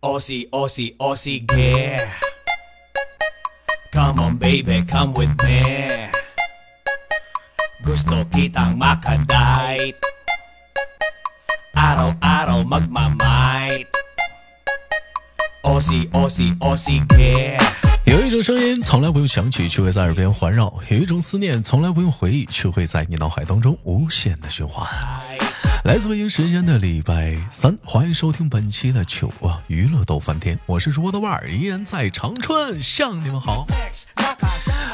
Aussie, Aussie, Aussie, yeah. Come on, baby, come with me. Gusto kitang makadait. Araw-araw magmamight. Aussie, Aussie, Aussie, yeah. 有一种声音从来不用响起，却会在耳边环绕；有一种思念从来不用回忆，却会在你脑海当中无限的循环。来自北京时间的礼拜三，欢迎收听本期的糗啊娱乐逗翻天，我是主播的腕儿，依然在长春向你们好。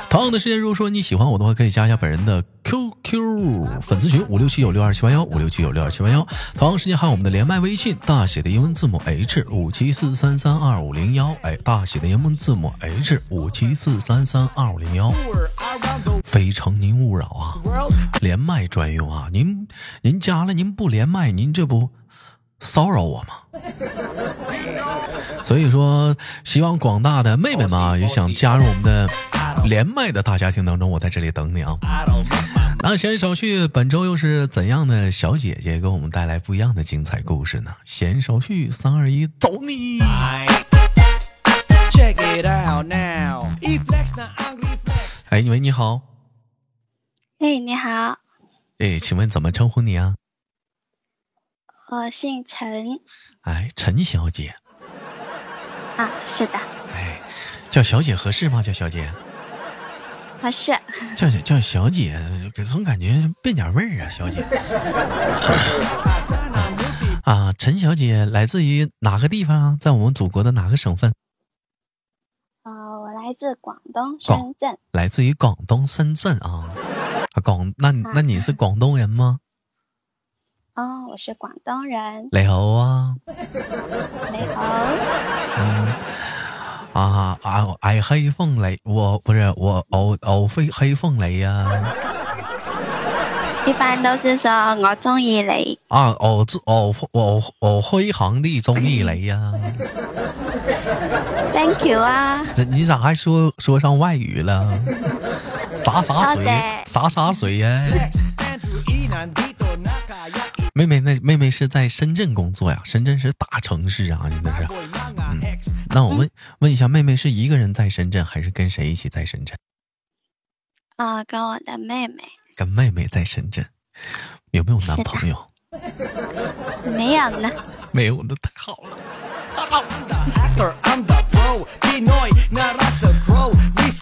同样的时间，如果说你喜欢我的话，可以加一下本人的 QQ 粉丝群五六七九六二七八幺五六七九六二七八幺。同样时间还有我们的连麦微信，大写的英文字母 H 五七四三三二五零幺，哎，大写的英文字母 H 五七四三三二五零幺。非诚您勿扰啊，连麦专用啊，您您加了您不连麦，您这不骚扰我吗？所以说，希望广大的妹妹们啊，也想加入我们的连麦的大家庭当中，我在这里等你啊。那闲少叙，本周又是怎样的小姐姐给我们带来不一样的精彩故事呢？闲少叙，三二一，走你.哎，喂，你好，哎，你好，哎，请问怎么称呼你啊？我姓陈哎，陈小姐，啊，是的，哎，叫小姐合适吗？叫小姐，合适。叫叫叫小姐，给总感觉变点味儿啊，小姐。啊，陈小姐来自于哪个地方啊？在我们祖国的哪个省份？呃，我来自广东深圳，来自于广东深圳啊。啊广那那你是广东人吗？哦，我是广东人，你好啊，你好，啊啊矮黑凤雷，我不是我偶偶非黑凤梨啊。一般都是说我中意你，啊，我我我我非常的中意你呀、，thank you 啊，这你咋还说说上外语了？洒洒水洒洒水呀、E 妹妹，那妹妹是在深圳工作呀？深圳是大城市啊，真的是。那我问问一下，妹妹是一个人在深圳，还是跟谁一起在深圳？啊、跟我的妹妹跟妹妹在深圳，有没有男朋友？没有呢，没有，那太好了。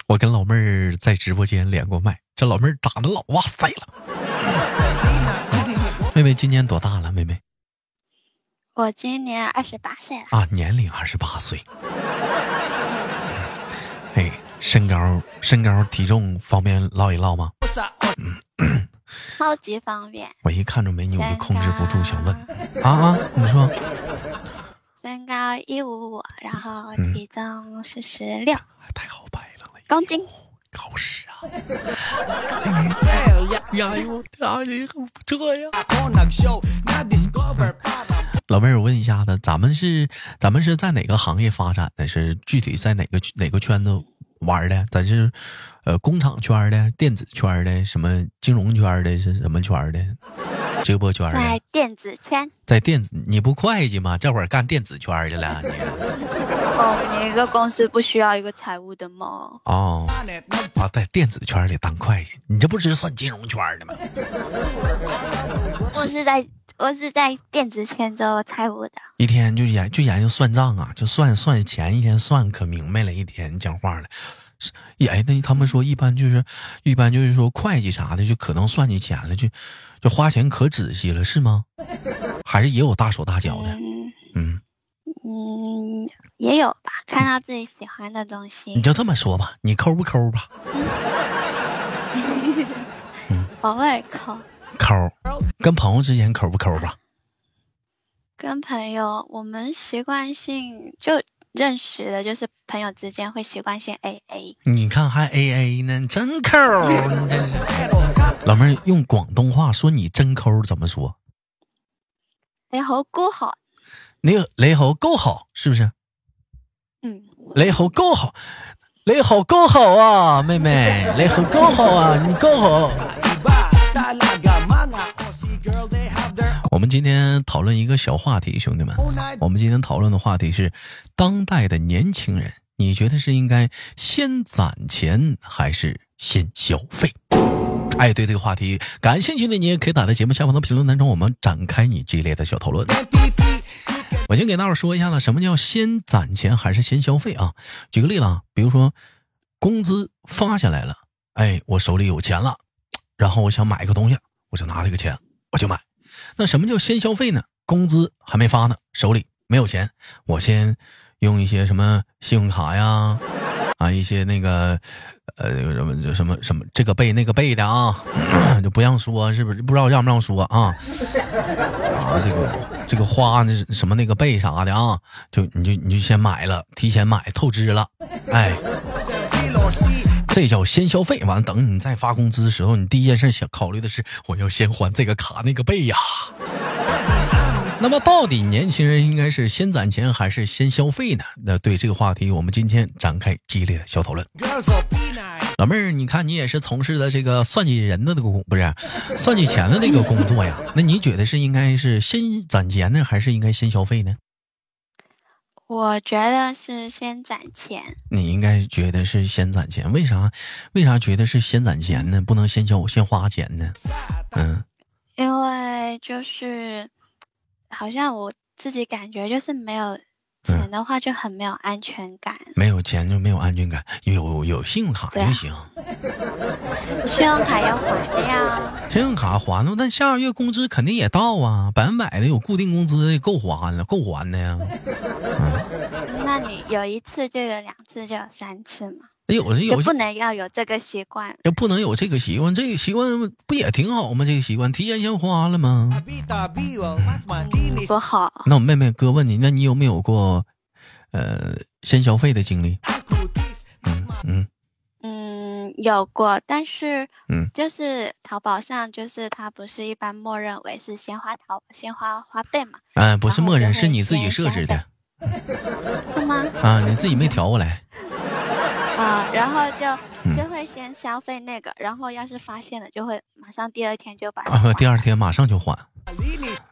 我跟老妹儿在直播间连过麦，这老妹儿长得老哇塞了。妹妹今年多大了？妹妹我今年二十八岁了，啊，年龄二十八岁。哎，身高、身高、体重方便唠一唠吗？超级方便，我一看着美女，我就控制不住想问。啊啊！你说。身高一五五，然后体重四十六太好拍了，公斤，好使啊。老妹儿，我问一下子，咱们是咱们是在哪个行业发展的？是具体在哪个哪个圈子玩的？咱是呃工厂圈的、电子圈的、什么金融圈的？是什么圈的？直播圈的在电？子圈。在电子？你不会计吗？这会儿干电子圈去了你？哦，你一个公司不需要一个财务的吗？哦啊，在电子圈里当会计，你这不是算金融圈的吗？我是在我是在电子圈做财务的。一天就研就研究算账啊，就算算钱，一天算可明白了，一天讲话了。哎，那他们说一般就是一般就是说会计啥的，就可能算计钱了，就就花钱可仔细了，是吗？还是也有大手大脚的？嗯嗯，嗯，也有吧，看到自己喜欢的东西，你就这么说吧，你抠不抠吧？偶爾扣。抠，跟朋友之间抠不抠吧？跟朋友，我们习惯性就认识的，就是朋友之间会习惯性 A A。你看还 A A 呢，真抠，你真是。老妹儿用广东话说你真抠怎麼說？你好孤寒，你雷猴够好，是不是？嗯，雷猴够好，雷猴够好啊，妹妹，雷猴够好啊，你够好。我们今天讨论一个小话题，兄弟们，我们今天讨论的话题是当代的年轻人，你觉得是应该先攒钱还是先消费？哎，对这个话题感兴趣的你也可以打在节目下方的评论当中，我们展开你激烈的小讨论。我先给大伙说一下子，什么叫先攒钱还是先消费啊？举个例子啊，比如说工资发下来了，哎，我手里有钱了，然后我想买一个东西，我就拿这个钱我就买。那什么叫先消费呢？工资还没发呢，手里没有钱，我先用一些什么信用卡呀，啊，一些那个呃什么就什么什么这个背那个背的啊，就不让说，是不是？不知道让不让说啊？啊，这个这个花那什么那个背啥的啊，就你就你就先买了，提前买透支了，哎。这叫先消费，完了等你再发工资的时候，你第一件事想考虑的是我要先还这个卡那个背呀。那么到底年轻人应该是先攒钱还是先消费呢？那对这个话题，我们今天展开激烈的小讨论。老妹儿，你看你也是从事的这个算计人的那个工，不是算计钱的那个工作呀？那你觉得是应该是先攒钱呢，还是应该先消费呢？我觉得是先攒钱。你应该觉得是先攒钱，为啥？为啥觉得是先攒钱呢？不能先交先花钱呢？嗯，因为就是好像我自己感觉就是没有钱的话就很没有安全感。没有钱就没有安全感，有有信用卡就行。信用卡要还的呀。信用卡还了，但下个月工资肯定也到啊，百分百的有固定工资，够还了，够还的呀。嗯，那你有一次就有两次就有三次嘛？有有不能要有这个习惯，就不能有这个习惯，这个习惯不也挺好吗？这个习惯提前先花了吗？不好。那我妹妹哥问你，那你有没有过呃先消费的经历？嗯嗯。有过，但是，嗯，就是淘宝上，就是它不是一般默认为是鲜花淘鲜花花呗嘛？嗯，不是默认，是你自己设置的，是吗？啊，你自己没调过来。啊，然后就就会先消费那个，然后要是发现了，就会马上第二天就把。第二天马上就还。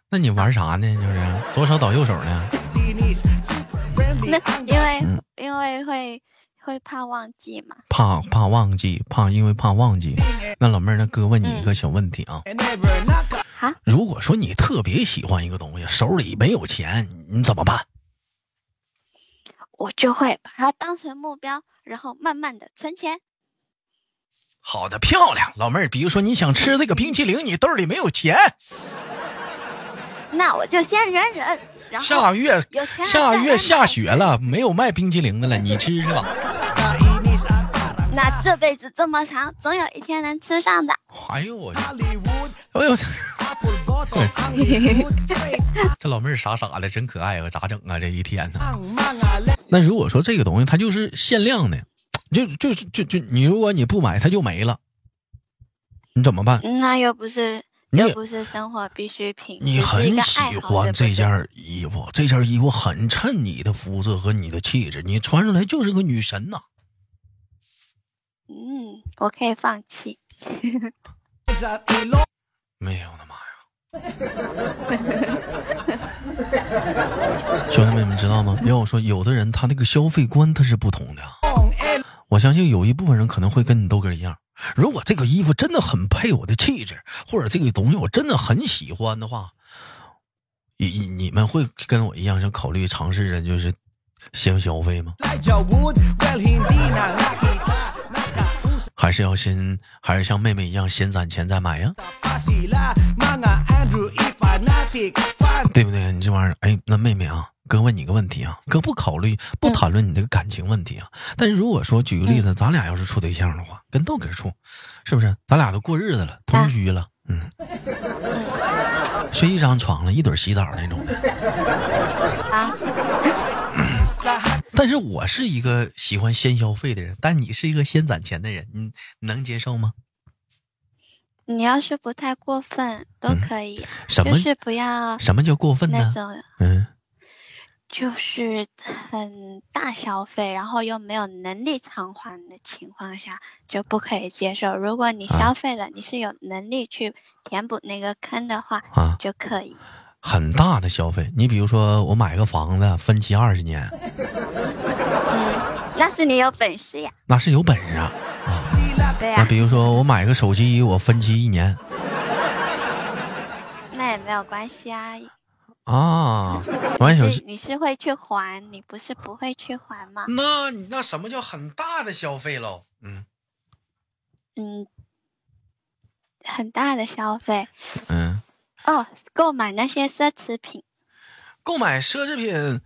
那你玩啥呢？就是左手倒右手呢？那因为因为会。会怕忘记嘛？怕怕忘记，怕因为怕忘记。那老妹儿，那哥问你一个小问题啊。啊？如果说你特别喜欢一个东西，手里没有钱，你怎么办？我就会把它当成目标，然后慢慢的存钱。好的，漂亮，老妹儿。比如说你想吃这个冰淇淋，你兜里没有钱，那我就先忍忍。下月下月下雪了，没有卖冰淇淋的了，你吃是吧。那这辈子这么长，总有一天能吃上的。哎呦我，哎呦，这老妹儿傻傻的，真可爱啊！咋整啊？这一天呢？那如果说这个东西它就是限量的，就就就就你如果你不买，它就没了，你怎么办？那又不是又不是生活必需品。你很喜欢这件衣服，这件衣服很衬你的肤色和你的气质，你穿上来就是个女神呐。嗯，我可以放弃。没有我的妈呀！兄弟们，你们知道吗？要我说，有的人他那个消费观他是不同的。我相信有一部分人可能会跟你豆哥一样，如果这个衣服真的很配我的气质，或者这个东西我真的很喜欢的话，你你们会跟我一样，想考虑尝试着就是先消费吗？还是要先，还是像妹妹一样先攒钱再买呀？对不对？你这玩意儿，哎，那妹妹啊，哥问你个问题啊，哥不考虑不谈论你这个感情问题啊。但是如果说举个例子，咱俩要是处对象的话，跟豆哥处，是不是？咱俩都过日子了，同居了，嗯，睡一张床了，一堆洗澡那种的。啊。但是我是一个喜欢先消费的人，但你是一个先攒钱的人，你能接受吗？你要是不太过分都可以，什么是不要？什么叫过分呢？嗯，就是很大消费，然后又没有能力偿还的情况下，就不可以接受。如果你消费了，你是有能力去填补那个坑的话，啊，就可以。很大的消费，你比如说我买个房子分期二十年，嗯，那是你有本事呀。那是有本事啊，啊，对呀。那比如说我买个手机，我分期一年，那也没有关系啊。啊，玩手机，你是会去还，你不是不会去还吗？那那什么叫很大的消费喽？嗯嗯，很大的消费，嗯。哦，购买那些奢侈品，购买奢侈品，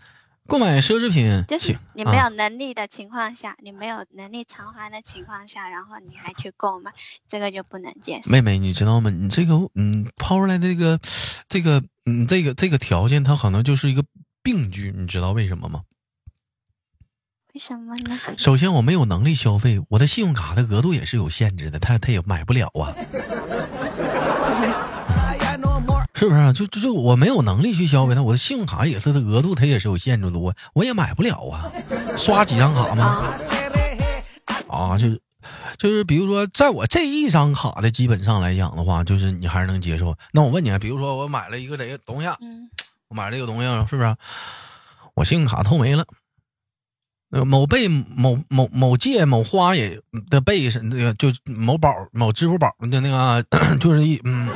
购买奢侈品，就是你没有能力的情况下，你没有能力偿还的情况下，然后你还去购买，这个就不能接受。妹妹，你知道吗？你这个，嗯，抛出来的这个，这个，嗯，这个这个条件，它可能就是一个病句，你知道为什么吗？为什么呢？首先，我没有能力消费，我的信用卡的额度也是有限制的，他他也买不了啊。是不是？就就就我没有能力去消费它，我的信用卡也是它额度，它也是有限制的，我我也买不了啊。刷几张卡吗？啊，就是就是比如说，在我这一张卡的基本上来讲的话，就是你还是能接受。那我问你啊，比如说我买了一个这个东西，我买了这个东西，是不是？我信用卡透没了，某贝某某某借某花也的贝是那个就某宝某支付宝的那个 就是一嗯。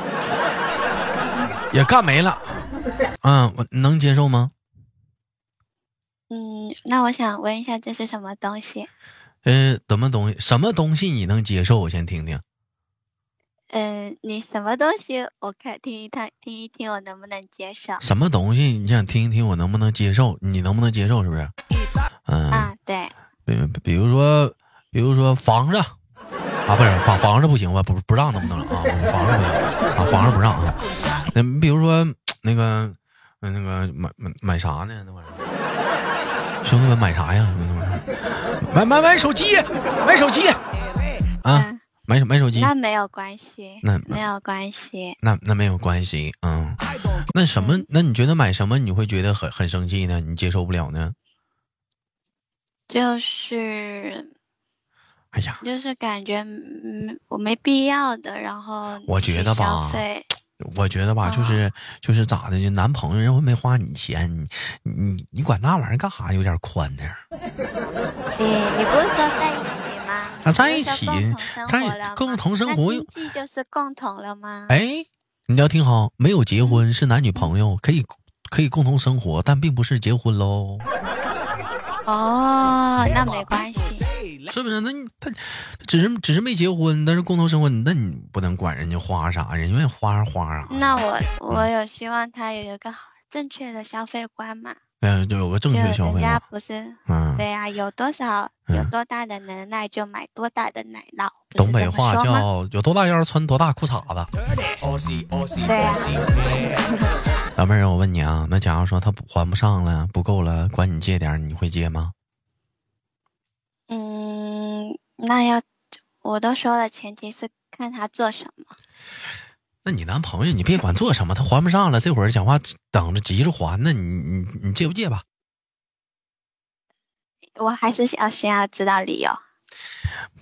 也干没了，嗯，我能接受吗？嗯，那我想问一下，这是什么东西？呃，什么东西？什么东西你能接受？我先听听。嗯，你什么东西？我看听一听，听一听，我能不能接受？什么东西？你想听一听，我能不能接受？你能不能接受？是不是？嗯啊，对。比比如说，比如说房子啊，不是房房子不行吧？不不让能不能啊？房子不行啊，房子不让啊。那你比如说那个，那个买买买啥呢？那玩意儿，兄弟们买啥呀？买买买手机，买手机啊！买买手机，那没有关系，那没有关系，那那没有关系，嗯。那什么？那你觉得买什么你会觉得很很生气呢？你接受不了呢？就是，哎呀，就是感觉嗯，我没必要的，然后我觉得吧。我觉得吧，就是就是咋的呢？男朋友又没花你钱，你你你管那玩意儿干啥？有点宽着。你你不是说在一起吗？那在一起，在共同生活，经济就是共同了吗？哎，你要听好，没有结婚是男女朋友，可以可以共同生活，但并不是结婚喽。哦，那没关系。是不是？那你他只是只是没结婚，但是共同生活，那你不能管人家花啥，人愿意花啥花啊。那我我有希望他有一个正确的消费观嘛？嗯，就有个正确消费。人家不是，嗯，对呀，有多少有多大的能耐就买多大的奶酪。东北话叫有多大腰穿多大裤衩子。对老妹儿，我问你啊，那假如说他还不上了，不够了，管你借点，你会借吗？那要，我都说了，前提是看他做什么。那你男朋友，你别管做什么，他还不上了，这会儿讲话等着急着还呢，你你你借不借吧？我还是要先要知道理由。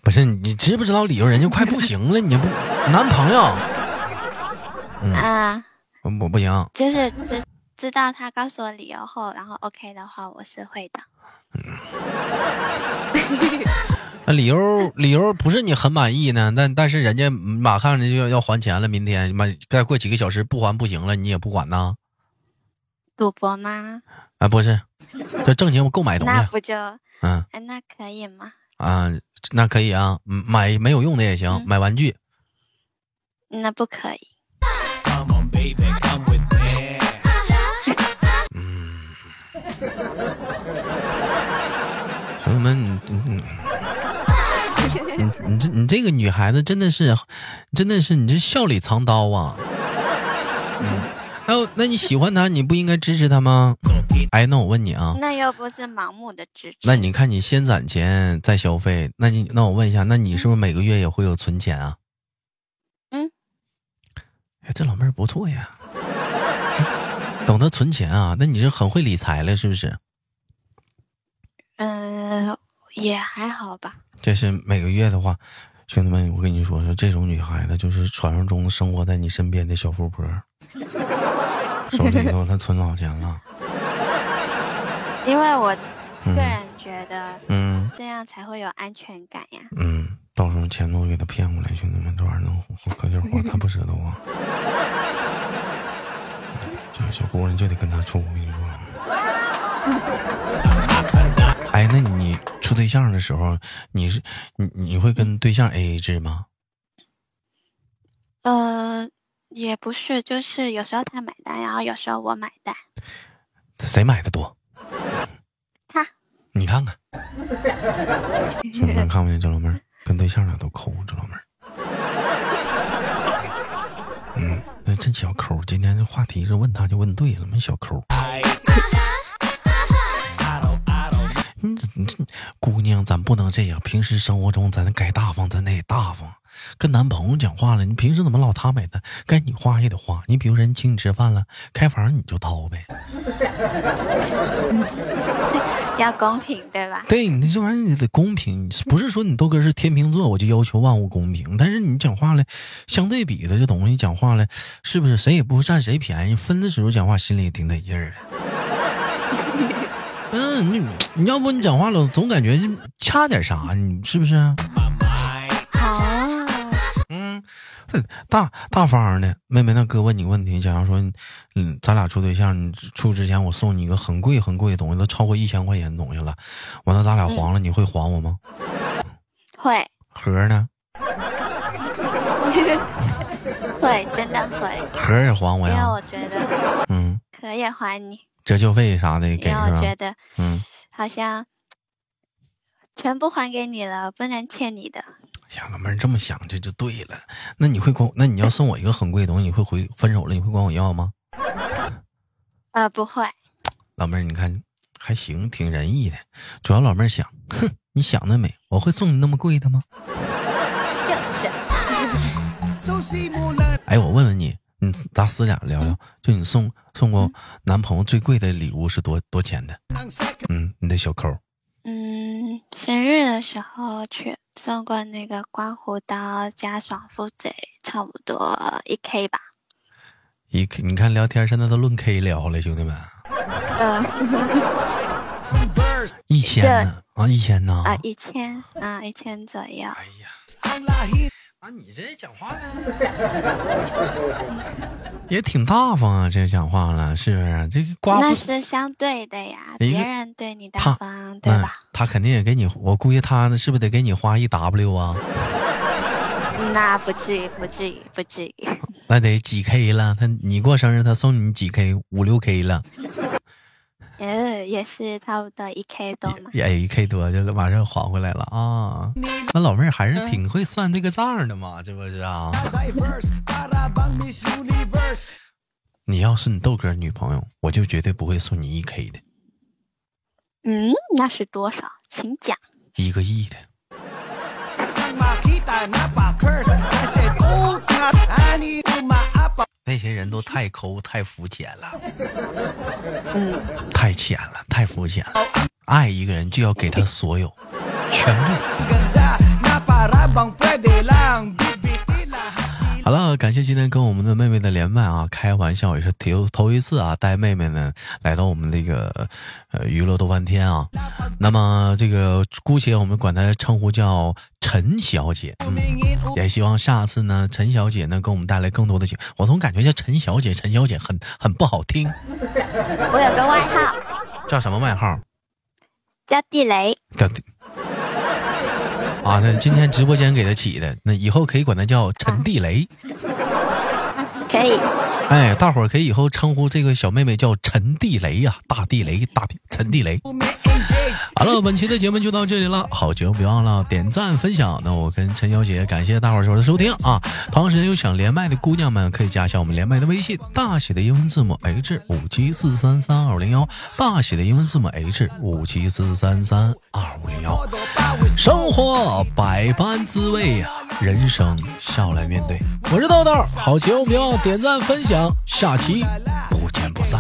不是你知不知道理由？人家快不行了，你不男朋友？嗯，我不行。就是知知道他告诉我理由后，然后 OK 的话，我是会的。那理由理由不是你很满意呢？但但是人家马上就要要还钱了，明天妈再过几个小时不还不行了，你也不管呐？赌博吗？啊，不是，这挣钱我购买东西。那不就嗯？哎，那可以吗？啊，那可以啊，买没有用的也行，买玩具。那不可以。嗯。朋友们，你你你你这你这个女孩子真的是，真的是你这笑里藏刀啊！嗯，还有，那你喜欢他，你不应该支持他吗？哎，那我问你啊，那又不是盲目的支持。那你看，你先攒钱再消费，那你那我问一下，那你是不是每个月也会有存钱啊？嗯，哎，这老妹儿不错呀。懂得存钱啊？那你是很会理财了，是不是？嗯，也还好吧。这是每个月的话，兄弟们，我跟你说说，这种女孩子就是传说中生活在你身边的小富婆，手里头她存老钱了。因为我嗯个人觉得嗯这样才会有安全感呀。嗯，到时候钱都给她骗过来，兄弟们，这玩意儿能花可劲儿花，她不舍得花。这个小姑娘就得跟他处，我跟你说。哎，那你处对象的时候，你是你你会跟对象 A A 制吗？呃，也不是，就是有时候他买单，然后有时候我买单。谁买的多？他你看看，兄弟们看不见这老妹儿跟对象俩都抠，这老妹儿。嗯，那真小抠。今天这话题是问他就问对了，没小抠。你这你这姑娘，咱不能这样。平时生活中，咱该大方，咱得大方。跟男朋友讲话了，你平时怎么老他买单？该你花也得花。你比如人请你吃饭了，开房你就掏呗。要公平，对吧？对你这玩意儿你得公平，不是说你豆哥是天秤座，我就要求万物公平。但是你讲话了，相对比的这东西讲话了，是不是谁也不占谁便宜？分的时候讲话心里也挺得劲儿的。嗯，你你要不你讲话了，总感觉掐点啥，你是不是？好，嗯，大大方的妹妹，那哥问你个问题，假如说，嗯，咱俩处对象，你处之前我送你一个很贵很贵的东西，都超过一千块钱的东西了，完了咱俩黄了，你会还我吗？会盒呢？会，真的会，盒也还我因为呀？我觉得嗯，可以还你，折旧费啥的给是吧？我觉得嗯，好像全部还给你了，不能欠你的。呀，老妹儿这么想这就对了。那你会管？那你要送我一个很贵的东西，你会回分手了？你会管我要吗？呃，不会，老妹儿，你看还行，挺仁义的。主要老妹儿想，哼，你想得美，我会送你那么贵的吗？就是 哎，我问问你，你咱私下聊聊，就你送送过男朋友最贵的礼物是多多钱的？嗯，你的小扣，嗯，生日的时候去送过那个刮胡刀加爽肤水，差不多一 K 吧。一 k，你看聊天现在都论 K 聊了，兄弟们，嗯一千呢啊，一千呢？啊，一千啊，一千左右。哎呀，啊，你这讲话呢，也挺大方啊，这讲话了，是不是？这个刮那，是相对的呀，别人对你大方，对嗯吧？，他肯定也给你，我估计他是不是得给你花一 W 啊？那不至于，不至于，不至于。那得几 K 了？他你过生日，他送你几 K？五六 K 了，呃，也是差不多一 K 多嘛。也一 K 多就马上还回来了啊！那老妹儿还是挺会算这个账的嘛，这不是啊？你要是你豆哥女朋友，我就绝对不会送你一 K 的，嗯，那是多少？请讲。一个亿的。那些人都太抠、太肤浅了，嗯，太浅了，太肤浅了。爱一个人就要给他所有，全部。好了，感谢今天跟我们的妹妹的连麦啊，开玩笑也是头头一次啊，带妹妹呢来到我们这个呃娱乐豆翻天啊。那么这个姑且我们管她称呼叫陈小姐，嗯，也希望下次呢陈小姐能给我们带来更多的节。我总感觉叫陈小姐，陈小姐很很不好听，我有个外号叫什么外号？叫地雷。叫啊，那今天直播间给他起的，那以后可以管他叫陈地雷。可以，哎，大伙儿可以以后称呼这个小妹妹叫陈地雷呀、大地雷，大地陈地雷。好了，本期的节目就到这里了，好节目别忘了点赞分享。那我跟陈小姐感谢大伙儿说的收听啊，同时有想连麦的姑娘们可以加一下我们连麦的微信，大写的英文字母 H 五七四三三二五零幺，大写的英文字母 H 五七四三三二五零幺。生活百般滋味呀、人生笑来面对。我是豆豆，好节目不要点赞分享，下期不见不散。